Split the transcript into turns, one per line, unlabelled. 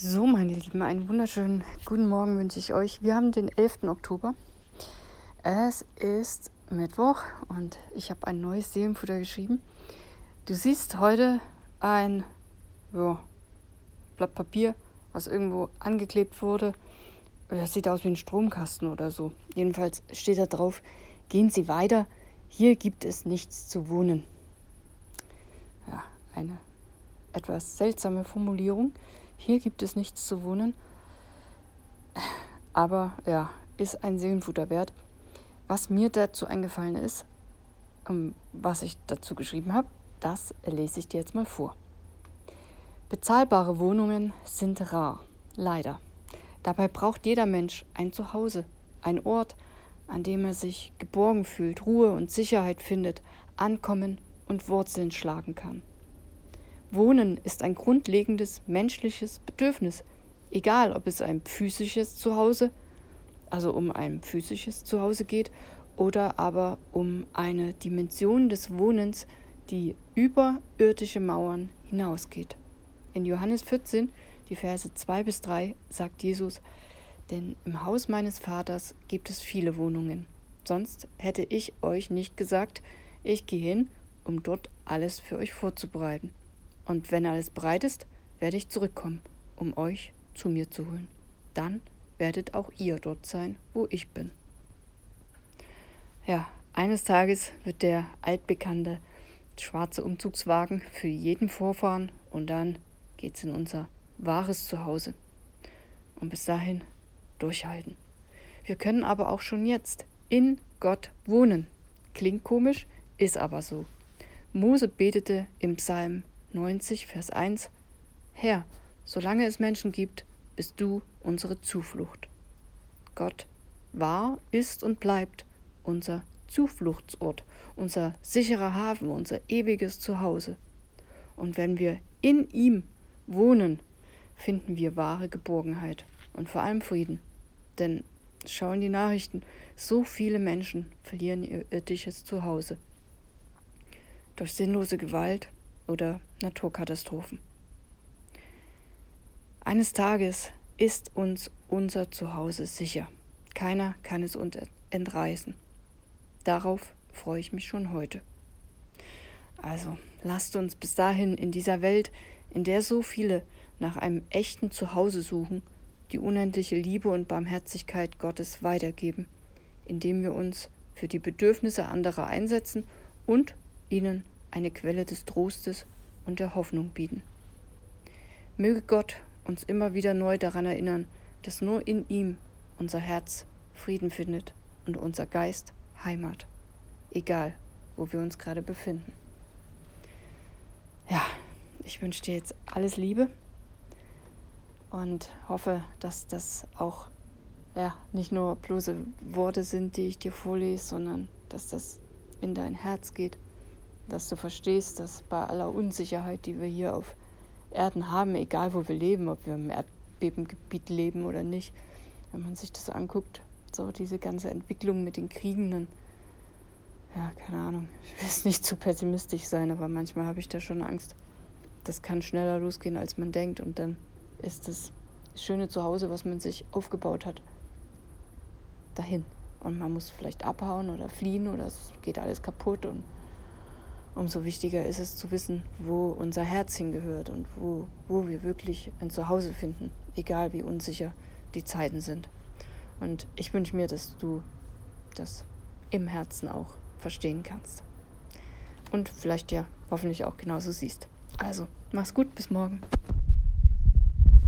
So, meine Lieben, einen wunderschönen guten Morgen wünsche ich euch. Wir haben den 11. Oktober. Es ist Mittwoch und ich habe ein neues Seelenfutter geschrieben. Du siehst heute ein ja, Blatt Papier, was irgendwo angeklebt wurde. Das sieht aus wie ein Stromkasten oder so. Jedenfalls steht da drauf, gehen Sie weiter, hier gibt es nichts zu wohnen. Ja, eine etwas seltsame Formulierung. Hier gibt es nichts zu wohnen. Aber ja, ist ein Seelenfutter wert. Was mir dazu eingefallen ist, ähm, was ich dazu geschrieben habe, das lese ich dir jetzt mal vor. Bezahlbare Wohnungen sind rar, leider. Dabei braucht jeder Mensch ein Zuhause, ein Ort, an dem er sich geborgen fühlt, Ruhe und Sicherheit findet, ankommen und Wurzeln schlagen kann. Wohnen ist ein grundlegendes menschliches Bedürfnis, egal ob es ein physisches Zuhause, also um ein physisches Zuhause geht, oder aber um eine Dimension des Wohnens, die über irdische Mauern hinausgeht. In Johannes 14, die Verse 2 bis 3, sagt Jesus, denn im Haus meines Vaters gibt es viele Wohnungen. Sonst hätte ich euch nicht gesagt, ich gehe hin, um dort alles für euch vorzubereiten. Und wenn alles bereit ist, werde ich zurückkommen, um euch zu mir zu holen. Dann werdet auch ihr dort sein, wo ich bin. Ja, eines Tages wird der altbekannte schwarze Umzugswagen für jeden vorfahren und dann geht's in unser wahres Zuhause. Und bis dahin durchhalten. Wir können aber auch schon jetzt in Gott wohnen. Klingt komisch, ist aber so. Mose betete im Psalm 90, Vers 1, Herr, solange es Menschen gibt, bist du unsere Zuflucht. Gott war, ist und bleibt unser Zufluchtsort, unser sicherer Hafen, unser ewiges Zuhause. Und wenn wir in ihm wohnen, finden wir wahre Geborgenheit und vor allem Frieden. Denn schauen die Nachrichten, so viele Menschen verlieren ihr irdisches Zuhause. Durch sinnlose Gewalt, oder Naturkatastrophen. Eines Tages ist uns unser Zuhause sicher. Keiner kann es uns entreißen. Darauf freue ich mich schon heute. Also lasst uns bis dahin in dieser Welt, in der so viele nach einem echten Zuhause suchen, die unendliche Liebe und Barmherzigkeit Gottes weitergeben, indem wir uns für die Bedürfnisse anderer einsetzen und ihnen eine Quelle des Trostes und der Hoffnung bieten. Möge Gott uns immer wieder neu daran erinnern, dass nur in ihm unser Herz Frieden findet und unser Geist Heimat, egal wo wir uns gerade befinden. Ja, ich wünsche dir jetzt alles Liebe und hoffe, dass das auch ja, nicht nur bloße Worte sind, die ich dir vorlese, sondern dass das in dein Herz geht dass du verstehst, dass bei aller Unsicherheit, die wir hier auf Erden haben, egal wo wir leben, ob wir im Erdbebengebiet leben oder nicht, wenn man sich das anguckt, so diese ganze Entwicklung mit den Kriegen, dann, ja, keine Ahnung, ich will es nicht zu pessimistisch sein, aber manchmal habe ich da schon Angst. Das kann schneller losgehen, als man denkt und dann ist das schöne Zuhause, was man sich aufgebaut hat, dahin. Und man muss vielleicht abhauen oder fliehen oder es geht alles kaputt und umso wichtiger ist es zu wissen, wo unser Herz hingehört und wo, wo wir wirklich ein Zuhause finden, egal wie unsicher die Zeiten sind. Und ich wünsche mir, dass du das im Herzen auch verstehen kannst. Und vielleicht ja hoffentlich auch genauso siehst. Also, mach's gut, bis morgen.